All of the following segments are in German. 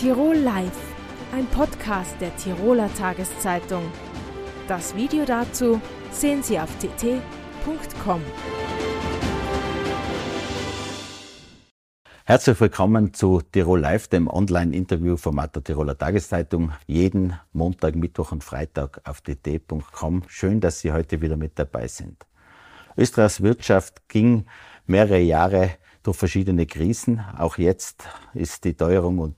Tirol Live, ein Podcast der Tiroler Tageszeitung. Das Video dazu sehen Sie auf tt.com. Herzlich willkommen zu Tirol Live, dem Online-Interview-Format der Tiroler Tageszeitung. Jeden Montag, Mittwoch und Freitag auf tt.com. Schön, dass Sie heute wieder mit dabei sind. Österreichs Wirtschaft ging mehrere Jahre durch verschiedene Krisen. Auch jetzt ist die Teuerung und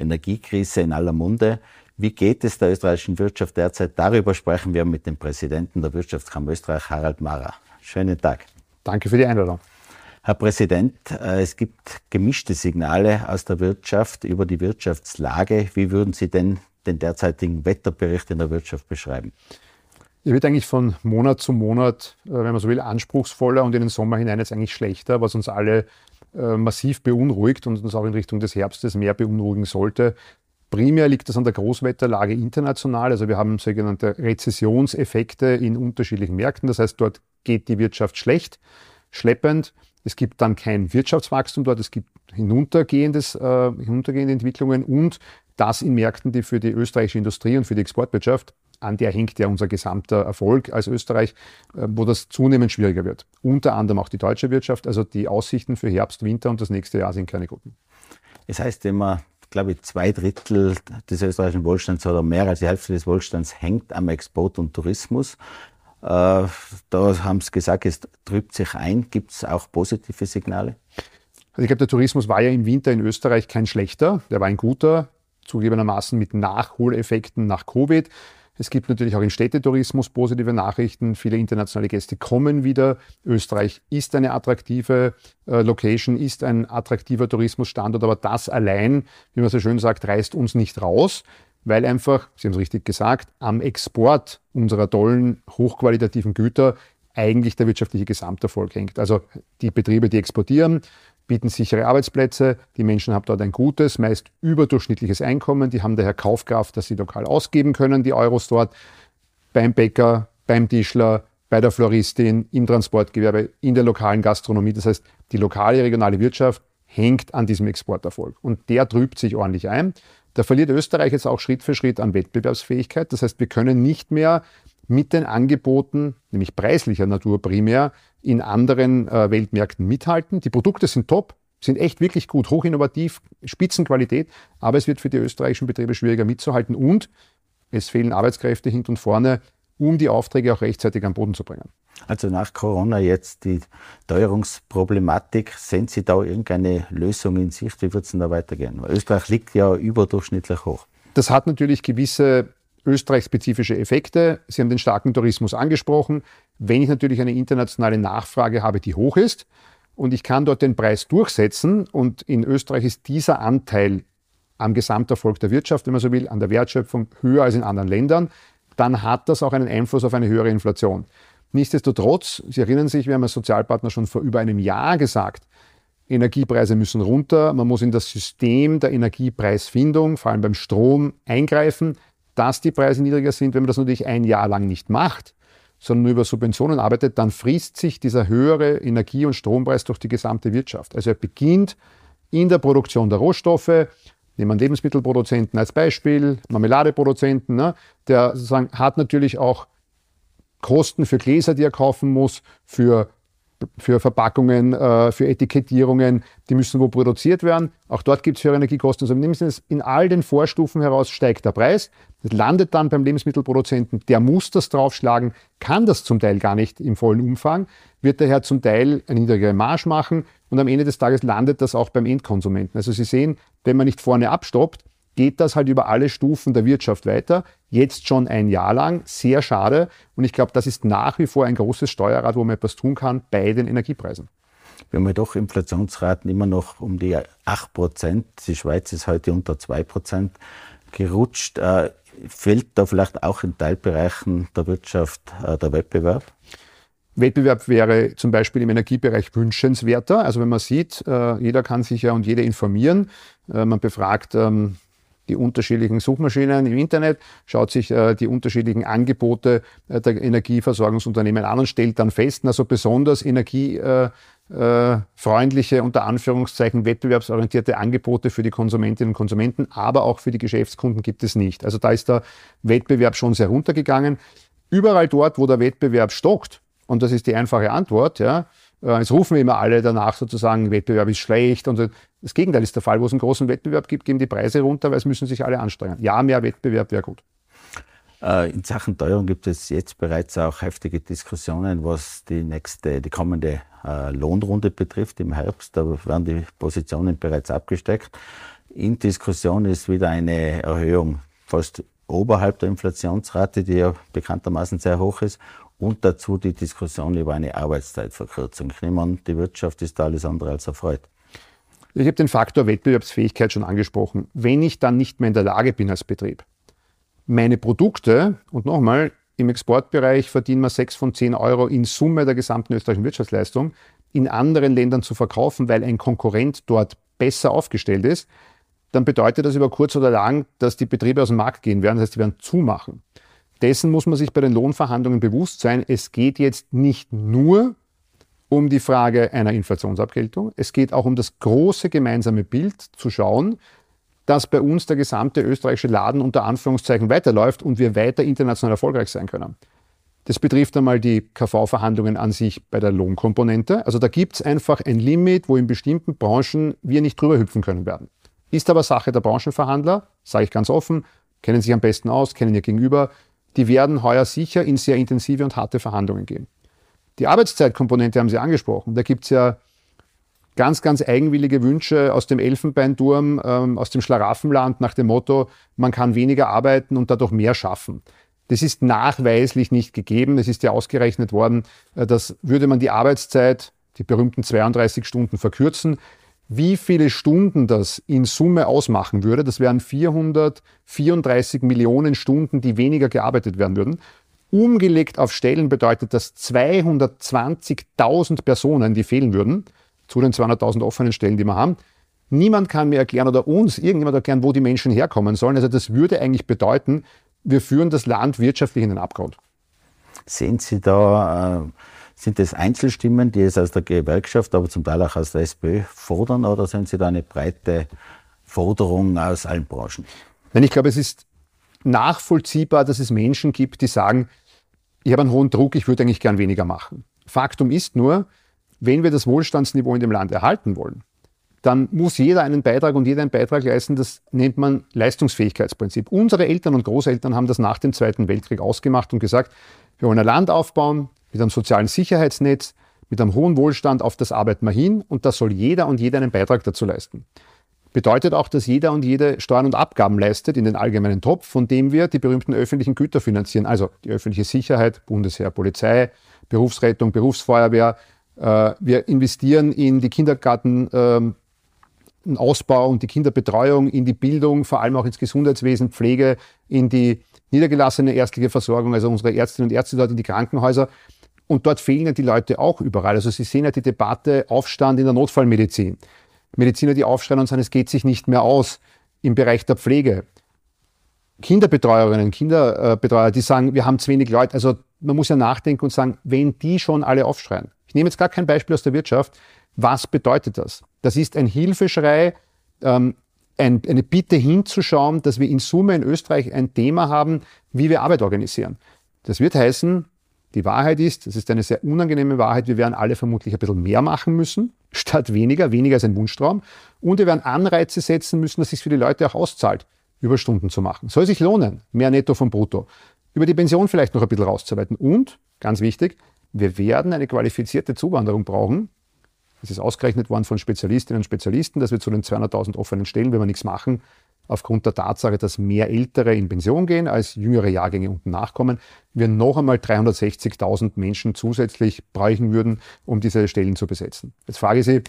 Energiekrise in aller Munde. Wie geht es der österreichischen Wirtschaft derzeit? Darüber sprechen wir mit dem Präsidenten der Wirtschaftskammer Österreich, Harald Mara. Schönen Tag. Danke für die Einladung. Herr Präsident, äh, es gibt gemischte Signale aus der Wirtschaft über die Wirtschaftslage. Wie würden Sie denn den derzeitigen Wetterbericht in der Wirtschaft beschreiben? Er wird eigentlich von Monat zu Monat, äh, wenn man so will, anspruchsvoller und in den Sommer hinein jetzt eigentlich schlechter, was uns alle äh, massiv beunruhigt und uns auch in Richtung des Herbstes mehr beunruhigen sollte. Primär liegt das an der Großwetterlage international. Also wir haben sogenannte Rezessionseffekte in unterschiedlichen Märkten. Das heißt, dort geht die Wirtschaft schlecht, schleppend. Es gibt dann kein Wirtschaftswachstum dort, es gibt hinuntergehendes, äh, hinuntergehende Entwicklungen und das in Märkten, die für die österreichische Industrie und für die Exportwirtschaft an der hängt ja unser gesamter Erfolg als Österreich, äh, wo das zunehmend schwieriger wird. Unter anderem auch die deutsche Wirtschaft. Also die Aussichten für Herbst, Winter und das nächste Jahr sind keine guten. Es heißt immer, glaube ich, zwei Drittel des österreichischen Wohlstands oder mehr als die Hälfte des Wohlstands hängt am Export und Tourismus. Äh, da haben Sie gesagt, es trübt sich ein. Gibt es auch positive Signale? Also ich glaube, der Tourismus war ja im Winter in Österreich kein schlechter, der war ein guter, zugegebenermaßen mit Nachholeffekten nach Covid. Es gibt natürlich auch im Städtetourismus positive Nachrichten. Viele internationale Gäste kommen wieder. Österreich ist eine attraktive äh, Location, ist ein attraktiver Tourismusstandort, aber das allein, wie man so schön sagt, reißt uns nicht raus, weil einfach, Sie haben es richtig gesagt, am Export unserer tollen, hochqualitativen Güter eigentlich der wirtschaftliche Gesamterfolg hängt. Also die Betriebe, die exportieren, bieten sichere Arbeitsplätze, die Menschen haben dort ein gutes, meist überdurchschnittliches Einkommen, die haben daher Kaufkraft, dass sie lokal ausgeben können, die Euros dort, beim Bäcker, beim Tischler, bei der Floristin, im Transportgewerbe, in der lokalen Gastronomie. Das heißt, die lokale, regionale Wirtschaft hängt an diesem Exporterfolg. Und der trübt sich ordentlich ein. Da verliert Österreich jetzt auch Schritt für Schritt an Wettbewerbsfähigkeit. Das heißt, wir können nicht mehr mit den Angeboten, nämlich preislicher Natur primär, in anderen äh, Weltmärkten mithalten. Die Produkte sind top, sind echt wirklich gut, hochinnovativ, Spitzenqualität, aber es wird für die österreichischen Betriebe schwieriger mitzuhalten und es fehlen Arbeitskräfte hinten und vorne, um die Aufträge auch rechtzeitig am Boden zu bringen. Also nach Corona jetzt die Teuerungsproblematik, sehen Sie da irgendeine Lösung in Sicht? Wie wird es denn da weitergehen? Österreich liegt ja überdurchschnittlich hoch. Das hat natürlich gewisse österreichspezifische Effekte. Sie haben den starken Tourismus angesprochen. Wenn ich natürlich eine internationale Nachfrage habe, die hoch ist und ich kann dort den Preis durchsetzen und in Österreich ist dieser Anteil am Gesamterfolg der Wirtschaft, wenn man so will, an der Wertschöpfung höher als in anderen Ländern, dann hat das auch einen Einfluss auf eine höhere Inflation. Nichtsdestotrotz, Sie erinnern sich, wir haben als Sozialpartner schon vor über einem Jahr gesagt, Energiepreise müssen runter, man muss in das System der Energiepreisfindung, vor allem beim Strom, eingreifen dass die Preise niedriger sind. Wenn man das natürlich ein Jahr lang nicht macht, sondern nur über Subventionen arbeitet, dann frisst sich dieser höhere Energie- und Strompreis durch die gesamte Wirtschaft. Also er beginnt in der Produktion der Rohstoffe, nehmen wir Lebensmittelproduzenten als Beispiel, Marmeladeproduzenten, ne, der sozusagen hat natürlich auch Kosten für Gläser, die er kaufen muss, für für Verpackungen, äh, für Etikettierungen, die müssen wo produziert werden. Auch dort gibt es höhere Energiekosten. Also mindestens in all den Vorstufen heraus steigt der Preis. Das landet dann beim Lebensmittelproduzenten. Der muss das draufschlagen, kann das zum Teil gar nicht im vollen Umfang, wird daher zum Teil eine niedrigere Marge machen und am Ende des Tages landet das auch beim Endkonsumenten. Also Sie sehen, wenn man nicht vorne abstoppt, geht das halt über alle Stufen der Wirtschaft weiter. Jetzt schon ein Jahr lang. Sehr schade. Und ich glaube, das ist nach wie vor ein großes Steuerrad, wo man etwas tun kann bei den Energiepreisen. Wir haben ja doch Inflationsraten immer noch um die 8 Prozent. Die Schweiz ist heute unter 2 Prozent gerutscht. Äh, fehlt da vielleicht auch in Teilbereichen der Wirtschaft äh, der Wettbewerb? Wettbewerb wäre zum Beispiel im Energiebereich wünschenswerter. Also wenn man sieht, äh, jeder kann sich ja und jede informieren. Man befragt ähm, die unterschiedlichen Suchmaschinen im Internet, schaut sich äh, die unterschiedlichen Angebote äh, der Energieversorgungsunternehmen an und stellt dann fest, also besonders energiefreundliche, äh, unter Anführungszeichen wettbewerbsorientierte Angebote für die Konsumentinnen und Konsumenten, aber auch für die Geschäftskunden gibt es nicht. Also da ist der Wettbewerb schon sehr runtergegangen. Überall dort, wo der Wettbewerb stockt, und das ist die einfache Antwort, ja, äh, es rufen immer alle danach sozusagen, Wettbewerb ist schlecht. Und das Gegenteil ist der Fall. Wo es einen großen Wettbewerb gibt, gehen die Preise runter, weil es müssen sich alle anstrengen. Ja, mehr Wettbewerb wäre gut. Äh, in Sachen Teuerung gibt es jetzt bereits auch heftige Diskussionen, was die nächste, die kommende äh, Lohnrunde betrifft im Herbst. Da werden die Positionen bereits abgesteckt. In Diskussion ist wieder eine Erhöhung fast oberhalb der Inflationsrate, die ja bekanntermaßen sehr hoch ist, und dazu die Diskussion über eine Arbeitszeitverkürzung. Ich nehme an, die Wirtschaft ist da alles andere als erfreut. Ich habe den Faktor Wettbewerbsfähigkeit schon angesprochen. Wenn ich dann nicht mehr in der Lage bin als Betrieb, meine Produkte, und nochmal, im Exportbereich verdienen wir 6 von 10 Euro in Summe der gesamten österreichischen Wirtschaftsleistung, in anderen Ländern zu verkaufen, weil ein Konkurrent dort besser aufgestellt ist, dann bedeutet das über kurz oder lang, dass die Betriebe aus dem Markt gehen werden, das heißt, die werden zumachen dessen muss man sich bei den Lohnverhandlungen bewusst sein. Es geht jetzt nicht nur um die Frage einer Inflationsabgeltung. Es geht auch um das große gemeinsame Bild zu schauen, dass bei uns der gesamte österreichische Laden unter Anführungszeichen weiterläuft und wir weiter international erfolgreich sein können. Das betrifft einmal die KV-Verhandlungen an sich bei der Lohnkomponente. Also da gibt es einfach ein Limit, wo in bestimmten Branchen wir nicht drüber hüpfen können werden. Ist aber Sache der Branchenverhandler, sage ich ganz offen, kennen sich am besten aus, kennen ihr Gegenüber, die werden heuer sicher in sehr intensive und harte Verhandlungen gehen. Die Arbeitszeitkomponente haben Sie angesprochen. Da gibt es ja ganz, ganz eigenwillige Wünsche aus dem Elfenbeinturm, ähm, aus dem Schlaraffenland nach dem Motto, man kann weniger arbeiten und dadurch mehr schaffen. Das ist nachweislich nicht gegeben. Es ist ja ausgerechnet worden, äh, dass würde man die Arbeitszeit, die berühmten 32 Stunden verkürzen, wie viele Stunden das in Summe ausmachen würde. Das wären 434 Millionen Stunden, die weniger gearbeitet werden würden. Umgelegt auf Stellen bedeutet das 220.000 Personen, die fehlen würden, zu den 200.000 offenen Stellen, die wir haben. Niemand kann mir erklären oder uns irgendjemand erklären, wo die Menschen herkommen sollen. Also das würde eigentlich bedeuten, wir führen das Land wirtschaftlich in den Abgrund. Sehen Sie da äh sind das Einzelstimmen, die es aus der Gewerkschaft, aber zum Teil auch aus der SPÖ fordern, oder sind Sie da eine breite Forderung aus allen Branchen? Nein, ich glaube, es ist nachvollziehbar, dass es Menschen gibt, die sagen, ich habe einen hohen Druck, ich würde eigentlich gern weniger machen. Faktum ist nur, wenn wir das Wohlstandsniveau in dem Land erhalten wollen, dann muss jeder einen Beitrag und jeder einen Beitrag leisten. Das nennt man Leistungsfähigkeitsprinzip. Unsere Eltern und Großeltern haben das nach dem Zweiten Weltkrieg ausgemacht und gesagt, wir wollen ein Land aufbauen, mit einem sozialen Sicherheitsnetz, mit einem hohen Wohlstand, auf das arbeiten wir hin und da soll jeder und jeder einen Beitrag dazu leisten. Bedeutet auch, dass jeder und jede Steuern und Abgaben leistet in den allgemeinen Topf, von dem wir die berühmten öffentlichen Güter finanzieren, also die öffentliche Sicherheit, Bundesheer, Polizei, Berufsrettung, Berufsfeuerwehr. Äh, wir investieren in die Kindergarten, ähm, Ausbau und die Kinderbetreuung, in die Bildung, vor allem auch ins Gesundheitswesen, Pflege, in die niedergelassene ärztliche Versorgung, also unsere Ärztinnen und Ärzte dort in die Krankenhäuser. Und dort fehlen ja die Leute auch überall. Also Sie sehen ja die Debatte Aufstand in der Notfallmedizin. Mediziner, die aufschreien und sagen, es geht sich nicht mehr aus im Bereich der Pflege. Kinderbetreuerinnen, Kinderbetreuer, die sagen, wir haben zu wenig Leute. Also man muss ja nachdenken und sagen, wenn die schon alle aufschreien. Ich nehme jetzt gar kein Beispiel aus der Wirtschaft. Was bedeutet das? Das ist ein Hilfeschrei, ähm, ein, eine Bitte hinzuschauen, dass wir in Summe in Österreich ein Thema haben, wie wir Arbeit organisieren. Das wird heißen, die Wahrheit ist, das ist eine sehr unangenehme Wahrheit, wir werden alle vermutlich ein bisschen mehr machen müssen, statt weniger. Weniger ist ein Wunschtraum. Und wir werden Anreize setzen müssen, dass es sich für die Leute auch auszahlt, Überstunden zu machen. Soll sich lohnen, mehr netto vom Brutto. Über die Pension vielleicht noch ein bisschen rauszuarbeiten. Und, ganz wichtig, wir werden eine qualifizierte Zuwanderung brauchen. Es ist ausgerechnet worden von Spezialistinnen und Spezialisten, dass wir zu den 200.000 offenen Stellen, wenn wir nichts machen, aufgrund der Tatsache, dass mehr Ältere in Pension gehen als jüngere Jahrgänge unten nachkommen, wir noch einmal 360.000 Menschen zusätzlich bräuchten würden, um diese Stellen zu besetzen. Jetzt frage ich Sie,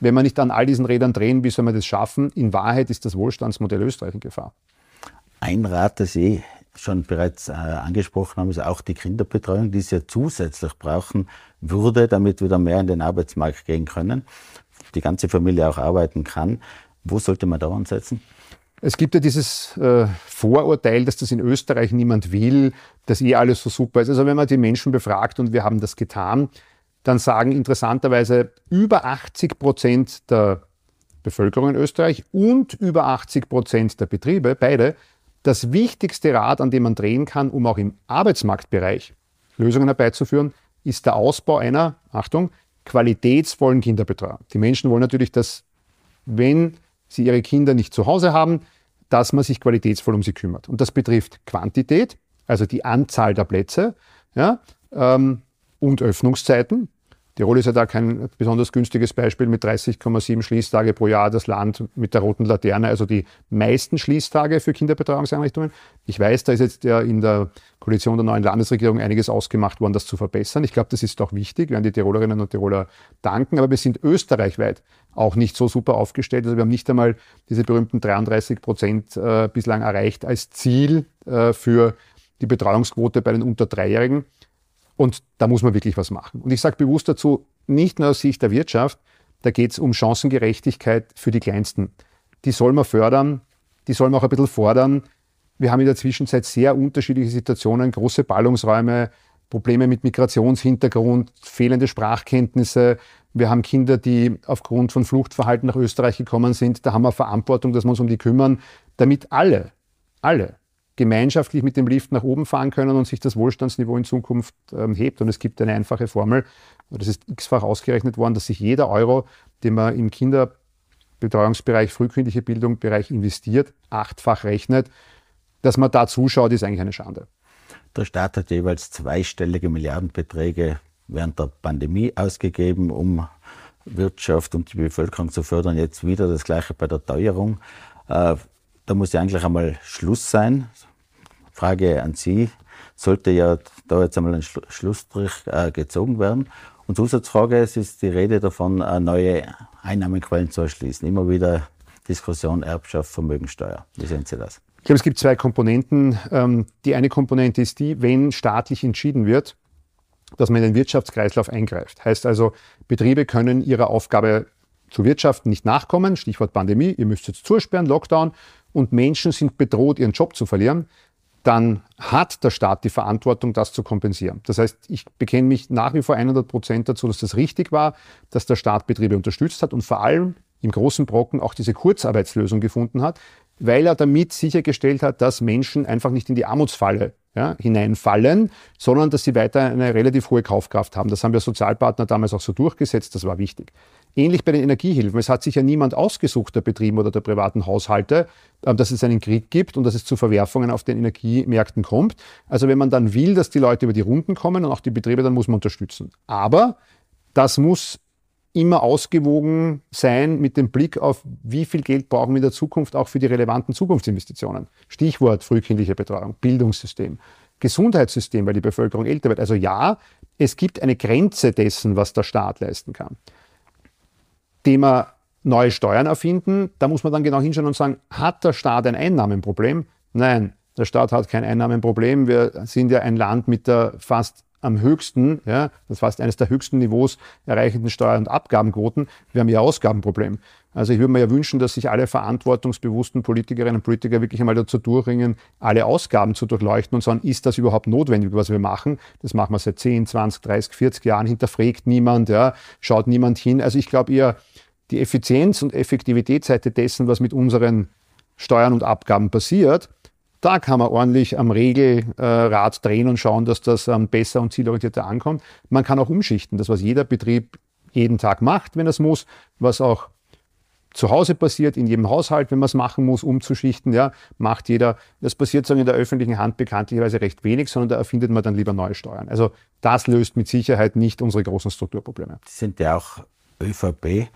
wenn wir nicht an all diesen Rädern drehen, wie soll man das schaffen? In Wahrheit ist das Wohlstandsmodell Österreich in Gefahr. Ein Rat, das Sie schon bereits äh, angesprochen haben, ist auch die Kinderbetreuung, die Sie ja zusätzlich brauchen würde, damit wieder mehr in den Arbeitsmarkt gehen können, die ganze Familie auch arbeiten kann. Wo sollte man da ansetzen? Es gibt ja dieses äh, Vorurteil, dass das in Österreich niemand will, dass eh alles so super ist. Also wenn man die Menschen befragt und wir haben das getan, dann sagen interessanterweise über 80 Prozent der Bevölkerung in Österreich und über 80 Prozent der Betriebe, beide, das wichtigste Rad, an dem man drehen kann, um auch im Arbeitsmarktbereich Lösungen herbeizuführen, ist der Ausbau einer, Achtung, qualitätsvollen Kinderbetreuung. Die Menschen wollen natürlich, dass, wenn sie ihre Kinder nicht zu Hause haben, dass man sich qualitätsvoll um sie kümmert. Und das betrifft Quantität, also die Anzahl der Plätze ja, ähm, und Öffnungszeiten. Tirol ist ja da kein besonders günstiges Beispiel mit 30,7 Schließtage pro Jahr, das Land mit der roten Laterne, also die meisten Schließtage für Kinderbetreuungseinrichtungen. Ich weiß, da ist jetzt ja in der Koalition der neuen Landesregierung einiges ausgemacht worden, das zu verbessern. Ich glaube, das ist auch wichtig, werden die Tirolerinnen und Tiroler danken, aber wir sind österreichweit auch nicht so super aufgestellt. Also wir haben nicht einmal diese berühmten 33 Prozent äh, bislang erreicht als Ziel äh, für die Betreuungsquote bei den unter Dreijährigen. Und da muss man wirklich was machen. Und ich sage bewusst dazu, nicht nur aus Sicht der Wirtschaft, da geht es um Chancengerechtigkeit für die Kleinsten. Die soll man fördern, die soll man auch ein bisschen fordern. Wir haben in der Zwischenzeit sehr unterschiedliche Situationen, große Ballungsräume, Probleme mit Migrationshintergrund, fehlende Sprachkenntnisse. Wir haben Kinder, die aufgrund von Fluchtverhalten nach Österreich gekommen sind. Da haben wir Verantwortung, dass wir uns um die kümmern, damit alle, alle gemeinschaftlich mit dem Lift nach oben fahren können und sich das Wohlstandsniveau in Zukunft ähm, hebt. Und es gibt eine einfache Formel, das ist x-fach ausgerechnet worden, dass sich jeder Euro, den man im Kinderbetreuungsbereich, frühkindliche Bildungsbereich investiert, achtfach rechnet. Dass man da zuschaut, ist eigentlich eine Schande. Der Staat hat jeweils zweistellige Milliardenbeträge während der Pandemie ausgegeben, um Wirtschaft und die Bevölkerung zu fördern. Jetzt wieder das Gleiche bei der Teuerung. Äh, da muss ja eigentlich einmal Schluss sein. Frage an Sie, sollte ja da jetzt einmal ein Schlussstrich äh, gezogen werden? Und Zusatzfrage, es ist die Rede davon, äh, neue Einnahmequellen zu erschließen. Immer wieder Diskussion Erbschaft, Vermögensteuer. Wie sehen Sie das? Ich glaube, es gibt zwei Komponenten. Ähm, die eine Komponente ist die, wenn staatlich entschieden wird, dass man in den Wirtschaftskreislauf eingreift. Heißt also, Betriebe können ihrer Aufgabe zu wirtschaften nicht nachkommen, Stichwort Pandemie, ihr müsst jetzt zusperren, Lockdown, und Menschen sind bedroht, ihren Job zu verlieren, dann hat der Staat die Verantwortung, das zu kompensieren. Das heißt, ich bekenne mich nach wie vor 100 Prozent dazu, dass das richtig war, dass der Staat Betriebe unterstützt hat und vor allem im großen Brocken auch diese Kurzarbeitslösung gefunden hat, weil er damit sichergestellt hat, dass Menschen einfach nicht in die Armutsfalle ja, hineinfallen, sondern dass sie weiter eine relativ hohe Kaufkraft haben. Das haben wir Sozialpartner damals auch so durchgesetzt, das war wichtig. Ähnlich bei den Energiehilfen. Es hat sich ja niemand ausgesucht, der Betrieben oder der privaten Haushalte, ähm, dass es einen Krieg gibt und dass es zu Verwerfungen auf den Energiemärkten kommt. Also wenn man dann will, dass die Leute über die Runden kommen und auch die Betriebe, dann muss man unterstützen. Aber das muss immer ausgewogen sein mit dem Blick auf, wie viel Geld brauchen wir in der Zukunft auch für die relevanten Zukunftsinvestitionen. Stichwort frühkindliche Betreuung, Bildungssystem, Gesundheitssystem, weil die Bevölkerung älter wird. Also ja, es gibt eine Grenze dessen, was der Staat leisten kann. Thema neue Steuern erfinden, da muss man dann genau hinschauen und sagen, hat der Staat ein Einnahmenproblem? Nein, der Staat hat kein Einnahmenproblem. Wir sind ja ein Land mit der fast am höchsten, ja, das fast eines der höchsten Niveaus erreichenden Steuer- und Abgabenquoten. Wir haben ja Ausgabenproblem. Also ich würde mir ja wünschen, dass sich alle verantwortungsbewussten Politikerinnen und Politiker wirklich einmal dazu durchringen, alle Ausgaben zu durchleuchten und sagen, ist das überhaupt notwendig, was wir machen? Das machen wir seit 10, 20, 30, 40 Jahren, hinterfragt niemand, ja, schaut niemand hin. Also ich glaube eher, die Effizienz- und Effektivitätsseite dessen, was mit unseren Steuern und Abgaben passiert, da kann man ordentlich am Regelrad drehen und schauen, dass das ähm, besser und zielorientierter ankommt. Man kann auch umschichten, das was jeder Betrieb jeden Tag macht, wenn es muss, was auch zu Hause passiert, in jedem Haushalt, wenn man es machen muss, umzuschichten, ja, macht jeder. Das passiert sagen in der öffentlichen Hand bekanntlicherweise recht wenig, sondern da erfindet man dann lieber neue Steuern. Also das löst mit Sicherheit nicht unsere großen Strukturprobleme. Sind ja auch ÖVP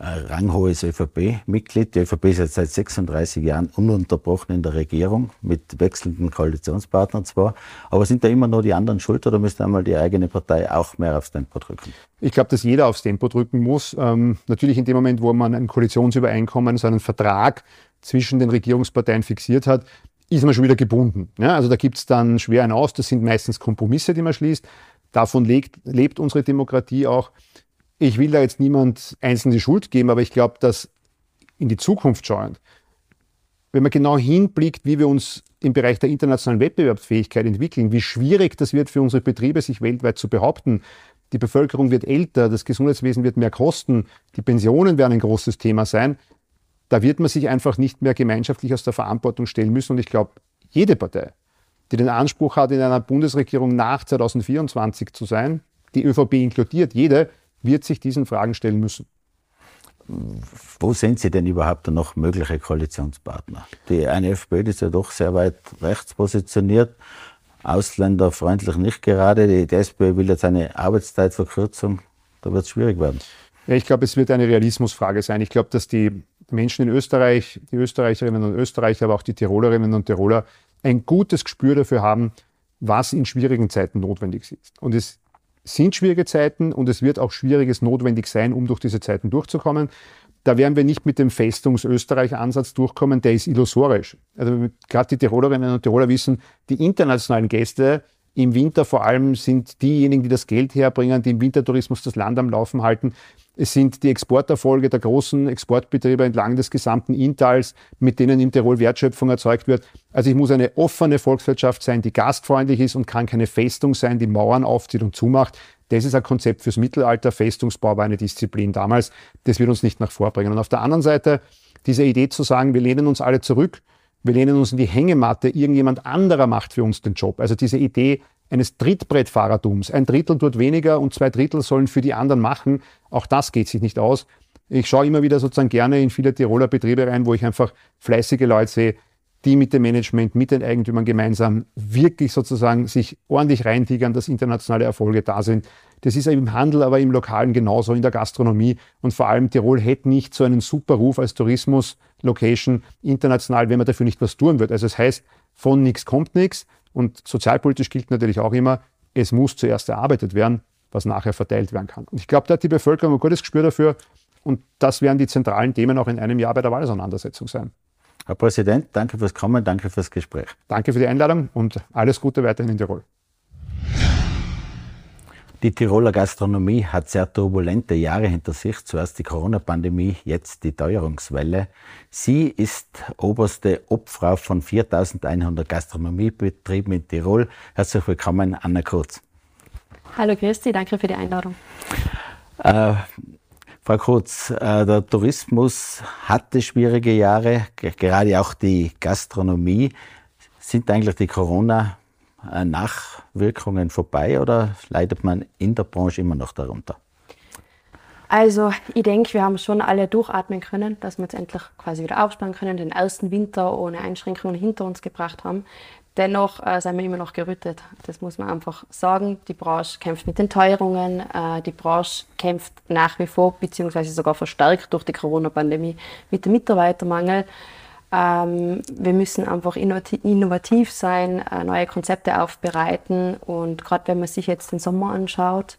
ranghohes ÖVP-Mitglied. Die ÖVP ist jetzt seit 36 Jahren ununterbrochen in der Regierung, mit wechselnden Koalitionspartnern zwar. Aber sind da immer nur die anderen schuld oder müsste einmal die eigene Partei auch mehr aufs Tempo drücken? Ich glaube, dass jeder aufs Tempo drücken muss. Ähm, natürlich in dem Moment, wo man ein Koalitionsübereinkommen, so einen Vertrag zwischen den Regierungsparteien fixiert hat, ist man schon wieder gebunden. Ja, also da gibt es dann schwer ein Aus. Das sind meistens Kompromisse, die man schließt. Davon lebt, lebt unsere Demokratie auch. Ich will da jetzt niemand einzeln die Schuld geben, aber ich glaube, dass in die Zukunft schauend wenn man genau hinblickt, wie wir uns im Bereich der internationalen Wettbewerbsfähigkeit entwickeln, wie schwierig das wird für unsere Betriebe, sich weltweit zu behaupten. Die Bevölkerung wird älter, das Gesundheitswesen wird mehr kosten, die Pensionen werden ein großes Thema sein. Da wird man sich einfach nicht mehr gemeinschaftlich aus der Verantwortung stellen müssen. Und ich glaube, jede Partei, die den Anspruch hat, in einer Bundesregierung nach 2024 zu sein, die ÖVP inkludiert, jede, wird sich diesen Fragen stellen müssen. Wo sind Sie denn überhaupt noch mögliche Koalitionspartner? Die eine FPÖ ist ja doch sehr weit rechts positioniert, ausländerfreundlich nicht gerade. Die, SPÖ will jetzt eine Arbeitszeitverkürzung. Da wird es schwierig werden. Ja, ich glaube, es wird eine Realismusfrage sein. Ich glaube, dass die Menschen in Österreich, die Österreicherinnen und Österreicher, aber auch die Tirolerinnen und Tiroler ein gutes Gespür dafür haben, was in schwierigen Zeiten notwendig ist. Und es sind schwierige Zeiten und es wird auch Schwieriges notwendig sein, um durch diese Zeiten durchzukommen. Da werden wir nicht mit dem Festungs-Österreich-Ansatz durchkommen, der ist illusorisch. Also gerade die Tirolerinnen und Tiroler wissen, die internationalen Gäste im Winter vor allem sind diejenigen, die das Geld herbringen, die im Wintertourismus das Land am Laufen halten. Es sind die Exporterfolge der großen Exportbetriebe entlang des gesamten Inntals, mit denen in Tirol Wertschöpfung erzeugt wird. Also ich muss eine offene Volkswirtschaft sein, die gastfreundlich ist und kann keine Festung sein, die Mauern aufzieht und zumacht. Das ist ein Konzept fürs Mittelalter. Festungsbau war eine Disziplin damals. Das wird uns nicht nach vorbringen. Und auf der anderen Seite diese Idee zu sagen, wir lehnen uns alle zurück, wir lehnen uns in die Hängematte, irgendjemand anderer macht für uns den Job. Also diese Idee eines Trittbrettfahrertums. Ein Drittel tut weniger und zwei Drittel sollen für die anderen machen. Auch das geht sich nicht aus. Ich schaue immer wieder sozusagen gerne in viele Tiroler Betriebe rein, wo ich einfach fleißige Leute sehe, die mit dem Management, mit den Eigentümern gemeinsam wirklich sozusagen sich ordentlich reintigern, dass internationale Erfolge da sind. Das ist im Handel, aber im Lokalen genauso, in der Gastronomie. Und vor allem Tirol hätte nicht so einen super Ruf als Tourismus-Location international, wenn man dafür nicht was tun wird. Also es das heißt, von nichts kommt nichts. Und sozialpolitisch gilt natürlich auch immer, es muss zuerst erarbeitet werden, was nachher verteilt werden kann. Und ich glaube, da hat die Bevölkerung ein gutes Gespür dafür. Und das werden die zentralen Themen auch in einem Jahr bei der Wahlauseinandersetzung sein. Herr Präsident, danke fürs Kommen, danke fürs Gespräch. Danke für die Einladung und alles Gute weiterhin in Tirol. Die Tiroler Gastronomie hat sehr turbulente Jahre hinter sich. Zuerst die Corona-Pandemie, jetzt die Teuerungswelle. Sie ist oberste Obfrau von 4100 Gastronomiebetrieben in Tirol. Herzlich willkommen, Anna Kurz. Hallo Christi, danke für die Einladung. Äh, Frau Kurz, äh, der Tourismus hatte schwierige Jahre, gerade auch die Gastronomie. Sind eigentlich die Corona- äh, Nachwirkungen vorbei oder leidet man in der Branche immer noch darunter? Also ich denke, wir haben schon alle durchatmen können, dass wir jetzt endlich quasi wieder aufspannen können, den ersten Winter ohne Einschränkungen hinter uns gebracht haben. Dennoch äh, sind wir immer noch gerüttet. Das muss man einfach sagen. Die Branche kämpft mit den Teuerungen. Äh, die Branche kämpft nach wie vor, beziehungsweise sogar verstärkt durch die Corona-Pandemie mit dem Mitarbeitermangel. Ähm, wir müssen einfach innovativ sein, äh, neue Konzepte aufbereiten. Und gerade wenn man sich jetzt den Sommer anschaut,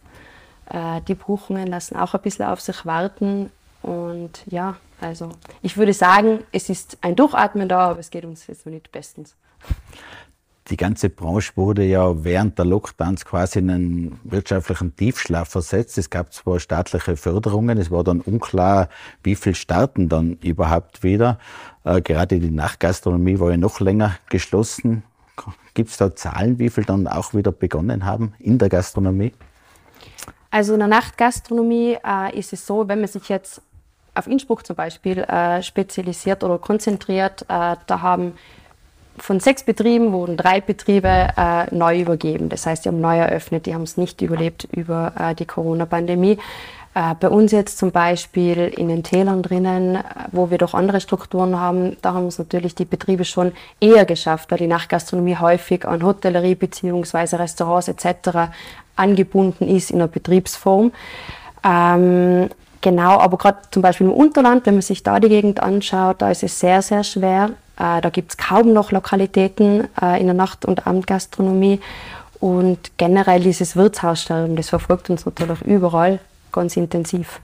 äh, die Buchungen lassen auch ein bisschen auf sich warten. Und ja, also ich würde sagen, es ist ein Durchatmen da, aber es geht uns jetzt noch nicht bestens die ganze Branche wurde ja während der Lockdowns quasi in einen wirtschaftlichen Tiefschlaf versetzt. Es gab zwar staatliche Förderungen, es war dann unklar, wie viel starten dann überhaupt wieder. Äh, gerade die Nachtgastronomie war ja noch länger geschlossen. Gibt es da Zahlen, wie viel dann auch wieder begonnen haben in der Gastronomie? Also in der Nachtgastronomie äh, ist es so, wenn man sich jetzt auf Innsbruck zum Beispiel äh, spezialisiert oder konzentriert, äh, da haben von sechs Betrieben wurden drei Betriebe äh, neu übergeben. Das heißt, die haben neu eröffnet, die haben es nicht überlebt über äh, die Corona-Pandemie. Äh, bei uns jetzt zum Beispiel in den Tälern drinnen, äh, wo wir doch andere Strukturen haben, da haben es natürlich die Betriebe schon eher geschafft, weil die Nachtgastronomie häufig an Hotellerie bzw. Restaurants etc. angebunden ist in der Betriebsform. Ähm, genau, aber gerade zum Beispiel im Unterland, wenn man sich da die Gegend anschaut, da ist es sehr, sehr schwer. Äh, da gibt es kaum noch Lokalitäten äh, in der Nacht- und Abendgastronomie. Und generell dieses Wirtshaussterben, das verfolgt uns natürlich überall ganz intensiv.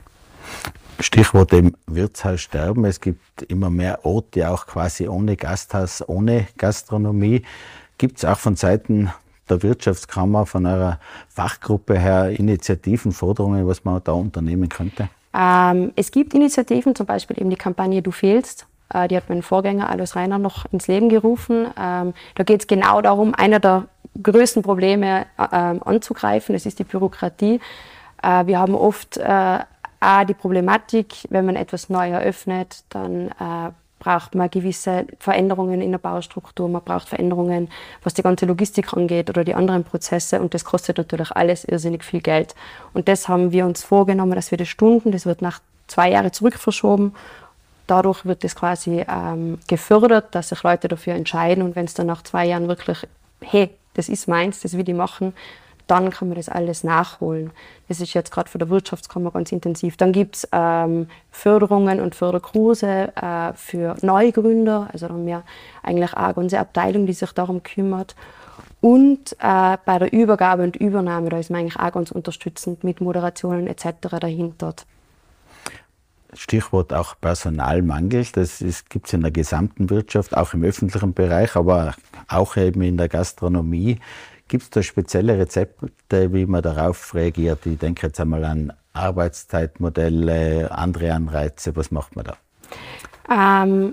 Stichwort dem Wirtshaussterben. Es gibt immer mehr Orte, auch quasi ohne Gasthaus, ohne Gastronomie. Gibt es auch von Seiten der Wirtschaftskammer, von eurer Fachgruppe her Initiativen, Forderungen, was man da unternehmen könnte? Ähm, es gibt Initiativen, zum Beispiel eben die Kampagne Du fehlst, Äh, die hat mein Vorgänger Alois Reiner noch ins Leben gerufen. Ähm, da geht es genau darum, einer der größten Probleme äh, anzugreifen, das ist die Bürokratie. Äh, wir haben oft äh, auch die Problematik, wenn man etwas neu eröffnet, dann äh, braucht man gewisse Veränderungen in der Baustruktur, man braucht Veränderungen, was die ganze Logistik angeht oder die anderen Prozesse und das kostet natürlich alles irrsinnig viel Geld. Und das haben wir uns vorgenommen, dass wir das Stunden, das wird nach zwei Jahren zurückverschoben. Dadurch wird das quasi ähm, gefördert, dass sich Leute dafür entscheiden und wenn es dann nach zwei Jahren wirklich, hey, das ist meins, das will ich machen, dann kann man das alles nachholen. Das ist jetzt gerade für der Wirtschaftskammer ganz intensiv. Dann gibt es ähm, Förderungen und Förderkurse äh, für Neugründer. Also da haben wir eigentlich auch eine ganze Abteilung, die sich darum kümmert. Und äh, bei der Übergabe und Übernahme, da ist man eigentlich auch ganz unterstützend mit Moderationen etc. dahinter. Stichwort auch Personalmangel, das gibt es in der gesamten Wirtschaft, auch im öffentlichen Bereich, aber auch eben in der Gastronomie. Gibt es da spezielle Rezepte, wie man darauf reagiert? Ich denke jetzt einmal an Arbeitszeitmodelle, andere Anreize. Was macht man da? Ähm,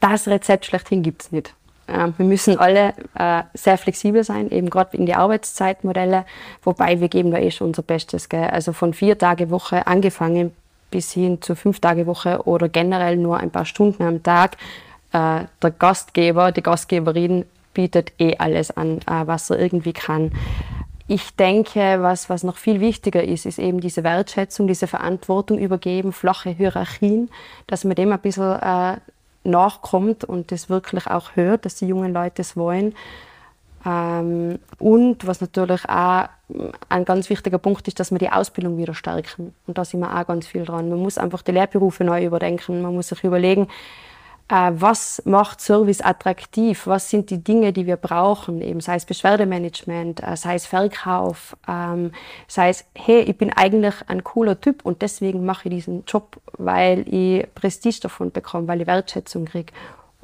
das Rezept schlechthin gibt es nicht. Ähm, wir müssen alle äh, sehr flexibel sein, eben gerade in die Arbeitszeitmodelle, wobei wir geben da eh schon unser Bestes. Gell? Also von vier Tage Woche angefangen bis hin zu fünf Tage Woche oder generell nur ein paar Stunden am Tag. Äh, der Gastgeber, die Gastgeberin bietet eh alles an, äh, was er irgendwie kann. Ich denke, was, was noch viel wichtiger ist, ist eben diese Wertschätzung, diese Verantwortung übergeben, flache Hierarchien, dass man dem ein bisschen äh, nachkommt und das wirklich auch hört, dass die jungen Leute es wollen. Ähm, und was natürlich auch ein ganz wichtiger Punkt ist, dass wir die Ausbildung wieder stärken. Und da sind wir auch ganz viel dran. Man muss einfach die Lehrberufe neu überdenken. Man muss sich überlegen, äh, was macht Service attraktiv, was sind die Dinge, die wir brauchen, eben sei es Beschwerdemanagement, äh, sei es Verkauf, ähm, sei es, hey, ich bin eigentlich ein cooler Typ und deswegen mache ich diesen Job, weil ich Prestige davon bekomme, weil ich Wertschätzung kriege.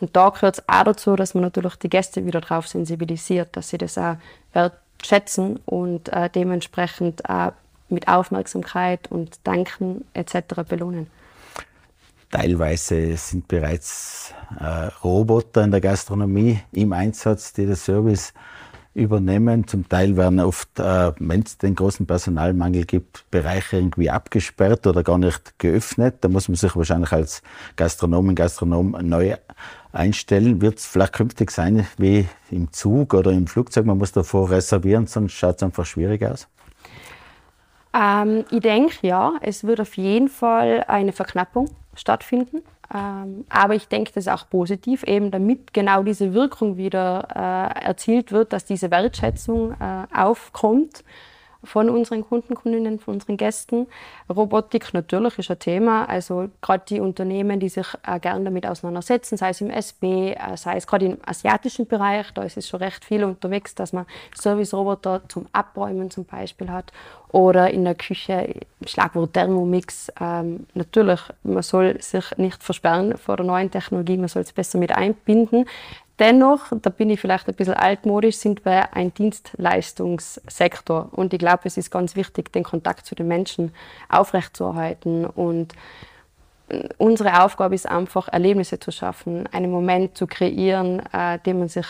Und da gehört es auch dazu, dass man natürlich die Gäste wieder darauf sensibilisiert, dass sie das auch wertschätzen und äh, dementsprechend auch mit Aufmerksamkeit und Denken etc. belohnen. Teilweise sind bereits äh, Roboter in der Gastronomie im Einsatz, die den Service übernehmen. Zum Teil werden oft, äh, wenn es den großen Personalmangel gibt, Bereiche irgendwie abgesperrt oder gar nicht geöffnet. Da muss man sich wahrscheinlich als Gastronomin, Gastronom neu einstellen. Wird es vielleicht künftig sein wie im Zug oder im Flugzeug? Man muss davor reservieren, sonst schaut es einfach schwierig aus. Ähm, ich denke, ja, es wird auf jeden Fall eine Verknappung stattfinden. Ähm, aber ich denke, das ist auch positiv, eben damit genau diese Wirkung wieder äh, erzielt wird, dass diese Wertschätzung äh, aufkommt von unseren Kunden, Kundinnen, von unseren Gästen. Robotik natürlich ist ein Thema. Also gerade die Unternehmen, die sich äh, gern damit auseinandersetzen, sei es im SB, äh, sei es gerade im asiatischen Bereich, da ist es schon recht viel unterwegs, dass man Service-Roboter zum Abräumen zum Beispiel hat oder in der Küche, Schlagwort Thermomix. Ähm, natürlich, man soll sich nicht versperren vor der neuen Technologie, man soll es besser mit einbinden. Dennoch, da bin ich vielleicht ein bisschen altmodisch, sind wir ein Dienstleistungssektor. Und ich glaube, es ist ganz wichtig, den Kontakt zu den Menschen aufrechtzuerhalten. Und unsere Aufgabe ist einfach, Erlebnisse zu schaffen, einen Moment zu kreieren, äh, den man sich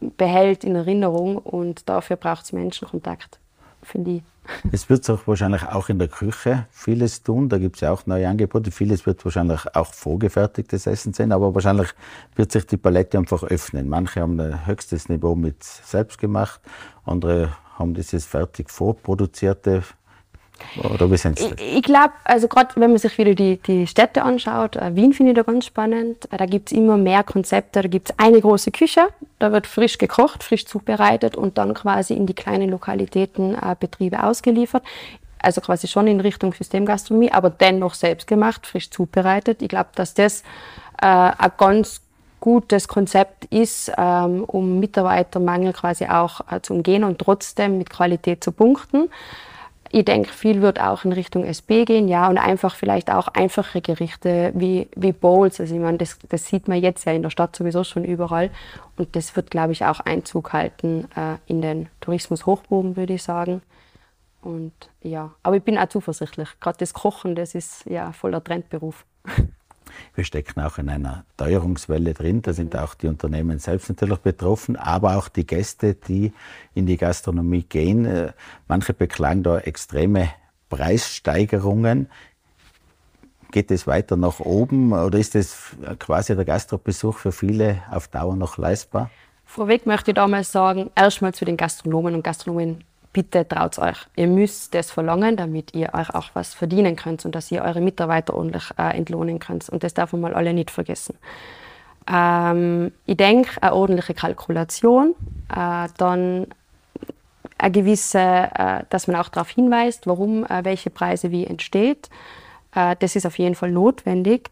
behält in Erinnerung. Und dafür braucht es Menschenkontakt, finde ich. Es wird auch wahrscheinlich auch in der Küche vieles tun. Da gibt es ja auch neue Angebote. Vieles wird wahrscheinlich auch vorgefertigtes Essen sein, aber wahrscheinlich wird sich die Palette einfach öffnen. Manche haben ein höchstes Niveau mit selbst gemacht, andere haben dieses fertig vorproduzierte oder wie sind Ich, ich glaube, also gerade wenn man sich wieder die, die Städte anschaut, äh, Wien finde ich da ganz spannend. Äh, da gibt es immer mehr Konzepte. Da gibt es eine große Küche, da wird frisch gekocht, frisch zubereitet und dann quasi in die kleinen Lokalitäten äh, Betriebe ausgeliefert. Also quasi schon in Richtung Systemgastronomie, aber dennoch selbst gemacht, frisch zubereitet. Ich glaube, dass das äh, ein ganz gutes Konzept ist, ähm, um Mitarbeitermangel quasi auch äh, zu umgehen und trotzdem mit Qualität zu punkten. Ich denke, viel wird auch in Richtung SB gehen, ja, und einfach vielleicht auch einfache Gerichte wie, wie Bowls. Also ich meine, das, das sieht man jetzt ja in der Stadt sowieso schon überall. Und das wird, glaube ich, auch Einzug halten äh, in den Tourismus-Hochbogen, würde ich sagen. Und ja, aber ich bin auch zuversichtlich. Gerade das Kochen, das ist ja voller Trendberuf. Wir stecken auch in einer Teuerungswelle drin. Da sind auch die Unternehmen selbst natürlich betroffen, aber auch die Gäste, die in die Gastronomie gehen. Äh, manche beklagen da extreme Preissteigerungen. Geht es weiter nach oben oder ist es quasi der Gastrobesuch für viele auf Dauer noch leistbar? Vorweg möchte ich da mal sagen, erstmal zu den Gastronomen und Gastronomen, bitte traut euch. Ihr müsst das verlangen, damit ihr euch auch was verdienen könnt und dass ihr eure Mitarbeiter ordentlich äh, entlohnen könnt. Und das darf man mal alle nicht vergessen. Ähm, ich denke, eine ordentliche Kalkulation, äh, dann eine gewisse, äh, dass man auch darauf hinweist, warum äh, welche Preise wie entsteht. Äh, das ist auf jeden Fall notwendig.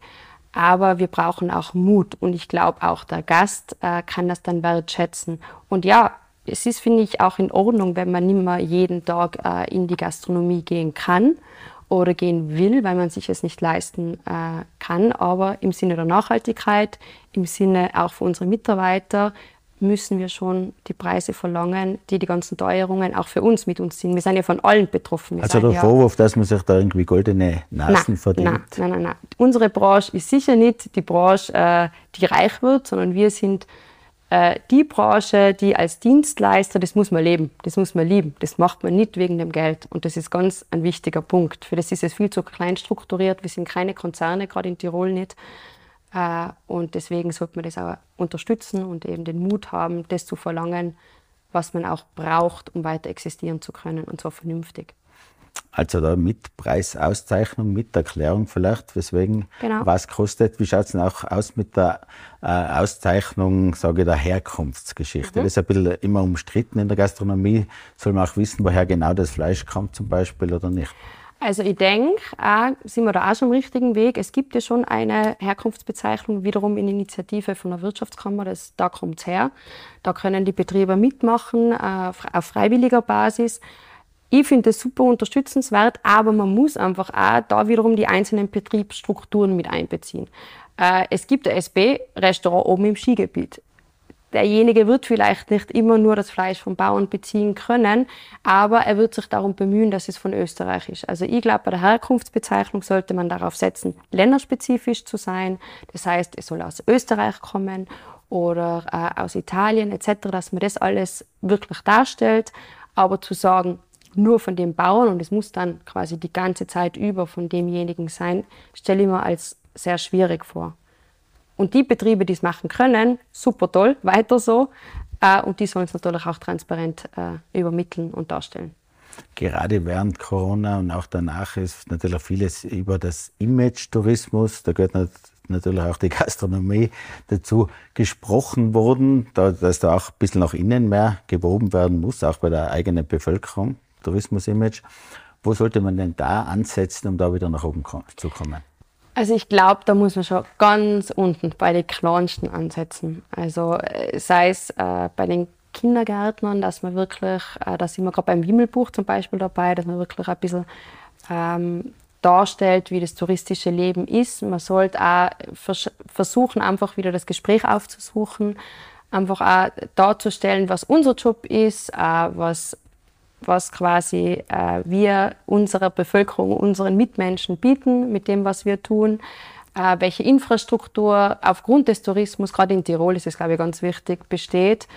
Aber wir brauchen auch Mut und ich glaube auch der Gast äh, kann das dann wertschätzen. Und ja, es ist, finde ich, auch in Ordnung, wenn man nicht mehr jeden Tag äh, in die Gastronomie gehen kann oder gehen will, weil man sich es nicht leisten äh, kann. Aber im Sinne der Nachhaltigkeit, im Sinne auch für unsere Mitarbeiter, müssen wir schon die Preise verlangen, die die ganzen Teuerungen auch für uns mit uns sind. Wir sind ja von allen betroffen. Wir also der ja Vorwurf, dass man sich da irgendwie goldene Nasen nein, verdient? Nein, nein, nein, nein. Unsere Branche ist sicher nicht die Branche, äh, die reich wird, sondern wir sind äh, die Branche, die als Dienstleister, das muss man leben, das muss man lieben. Das macht man nicht wegen dem Geld. Und das ist ganz ein wichtiger Punkt. Für das ist es viel zu klein strukturiert. Wir sind keine Konzerne, gerade in Tirol nicht. Äh, und deswegen sollte man das auch unterstützen und eben den Mut haben, das zu verlangen, was man auch braucht, um weiter existieren zu können und zwar vernünftig. Also da mit Preisauszeichnung, mit Erklärung vielleicht, weswegen genau. was kostet. Wie schaut es denn auch aus mit der äh, Auszeichnung, sage ich, der Herkunftsgeschichte? Mhm. Das ist ein bisschen immer umstritten in der Gastronomie. Soll man auch wissen, woher genau das Fleisch kommt zum Beispiel oder nicht? Also ich denke, sind wir da auch schon am richtigen Weg. Es gibt ja schon eine Herkunftsbezeichnung, wiederum in Initiative von der Wirtschaftskammer, das, da kommt es her. Da können die Betriebe mitmachen, äh, auf freiwilliger Basis. Ich finde das super unterstützenswert, aber man muss einfach auch da wiederum die einzelnen Betriebsstrukturen mit einbeziehen. Äh, es gibt ein SB-Restaurant oben im Skigebiet derjenige wird vielleicht nicht immer nur das Fleisch vom Bauern beziehen können, aber er wird sich darum bemühen, dass es von Österreich ist. Also ich glaube, bei der Herkunftsbezeichnung sollte man darauf setzen, länderspezifisch zu sein. Das heißt, es soll aus Österreich kommen oder äh, aus Italien etc., dass man das alles wirklich darstellt. Aber zu sagen, nur von dem Bauern und es muss dann quasi die ganze Zeit über von demjenigen sein, stelle ich mir als sehr schwierig vor. Und die Betriebe, die es machen können, super toll, weiter so. Äh, und die sollen es natürlich auch transparent äh, übermitteln und darstellen. Gerade während Corona und auch danach ist natürlich vieles über das Image-Tourismus, da gehört natürlich auch die Gastronomie dazu, gesprochen worden, dass da auch ein bisschen nach innen mehr gewoben werden muss, auch bei der eigenen Bevölkerung, Tourismus-Image. Wo sollte man denn da ansetzen, um da wieder nach oben zu kommen? Also ich glaube, da muss man schon ganz unten bei den Kleinsten ansetzen. Also äh, sei es äh, bei den Kindergärtnern, dass man wirklich, äh, da sind wir gerade beim Wimmelbuch zum Beispiel dabei, dass man wirklich ein bisschen ähm, darstellt, wie das touristische Leben ist. Man sollte auch vers versuchen, einfach wieder das Gespräch aufzusuchen, einfach auch darzustellen, was unser Job ist, äh, was was quasi äh, wir unserer Bevölkerung, unseren Mitmenschen bieten mit dem, was wir tun. Äh, welche Infrastruktur aufgrund des Tourismus, gerade in Tirol ist es, glaube ich, ganz wichtig, besteht.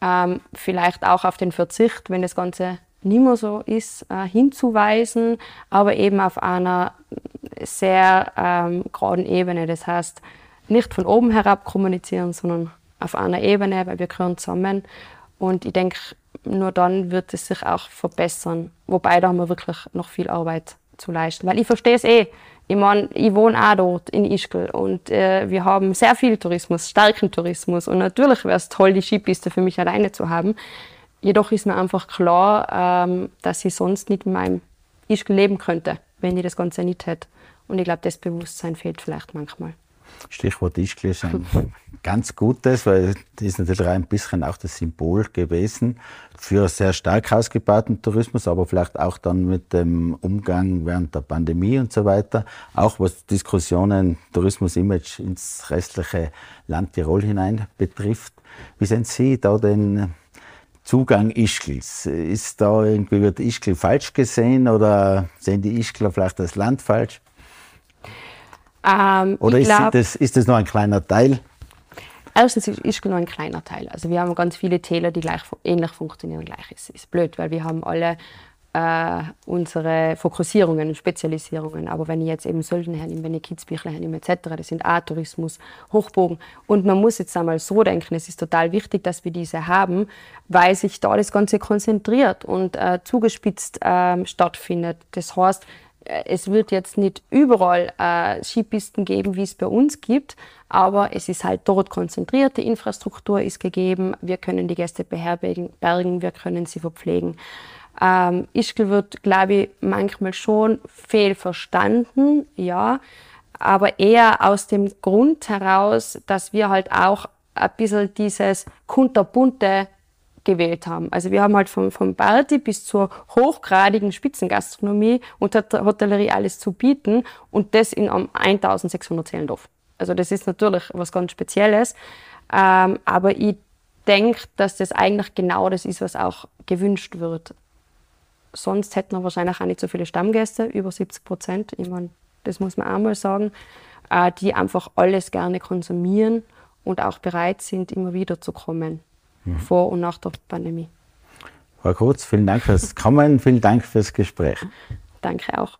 Ähm, vielleicht auch auf den Verzicht, wenn das Ganze nicht mehr so ist, äh, hinzuweisen, aber eben auf einer sehr ähm, geraden Ebene. Das heißt, nicht von oben herab kommunizieren, sondern auf einer Ebene, weil wir gehören zusammen. Und ich denke, nur dann wird es sich auch verbessern. Wobei da haben wir wirklich noch viel Arbeit zu leisten. Weil ich verstehe es eh. Ich meine, ich wohne auch dort in Ischgl und äh, wir haben sehr viel Tourismus, starken Tourismus. Und natürlich wäre es toll, die Skipiste für mich alleine zu haben. Jedoch ist mir einfach klar, ähm, dass ich sonst nicht in meinem Ischgl leben könnte, wenn ich das Ganze nicht hätte. Und ich glaube, das Bewusstsein fehlt vielleicht manchmal. Stichwort Ischgl ist ein ganz gutes, weil das ist natürlich ein bisschen auch das Symbol gewesen für sehr stark ausgebauten Tourismus, aber vielleicht auch dann mit dem Umgang während der Pandemie und so weiter. Auch was Diskussionen Tourismus-Image ins restliche Land Tirol hinein betrifft. Wie sehen Sie da den Zugang Ischgls? Ist da irgendwie, wird Ischgl falsch gesehen oder sehen die Ischgler vielleicht das Land falsch? Ähm, Oder ist, glaub- das, ist das nur ein kleiner Teil? Erstens ist, ist nur ein kleiner Teil. Also wir haben ganz viele Täler, die gleich, ähnlich funktionieren gleich. Ist, ist blöd, weil wir haben alle äh, unsere Fokussierungen und Spezialisierungen. Aber wenn ich jetzt eben Sölden hernehme, wenn ich Kitzbüchler hernehme etc., das sind auch Tourismus, Hochbogen. Und man muss jetzt einmal so denken, es ist total wichtig, dass wir diese haben, weil sich da das Ganze konzentriert und äh, zugespitzt ähm, stattfindet. Das heißt, äh, es wird jetzt nicht überall äh, Skipisten geben, wie es bei uns gibt, aber es ist halt dort konzentriert, die Infrastruktur ist gegeben, wir können die Gäste beherbergen, bergen, wir können sie verpflegen. Ähm, Ischgl wird, glaube ich, manchmal schon fehlverstanden, ja, aber eher aus dem Grund heraus, dass wir halt auch ein bisschen dieses kunterbunte gewählt haben. Also wir haben halt vom, vom Party bis zur hochgradigen Spitzengastronomie und Hot- Hotellerie alles zu bieten und das in einem 1600 Seelendorf. Also das ist natürlich was ganz Spezielles, ähm, aber ich denke, dass das eigentlich genau das ist, was auch gewünscht wird. Sonst hätten wir wahrscheinlich auch nicht so viele Stammgäste, über 70 Prozent. Ich meine, das muss man auch mal sagen, äh, die einfach alles gerne konsumieren und auch bereit sind, immer wieder zu kommen, vor und nach der Pandemie. Frau Kurz, vielen Dank fürs Kommen, vielen Dank fürs Gespräch. Danke auch.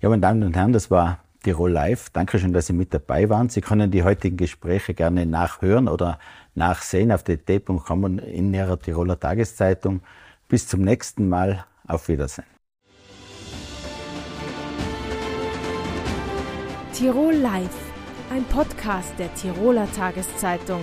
Ja, meine Damen und Herren, das war Tirol Live. Dankeschön, dass Sie mit dabei waren. Sie können die heutigen Gespräche gerne nachhören oder nachsehen auf dt.com und in Ihrer Tiroler Tageszeitung. Bis zum nächsten Mal. Auf Wiedersehen. Tirol Live, ein Podcast der Tiroler Tageszeitung.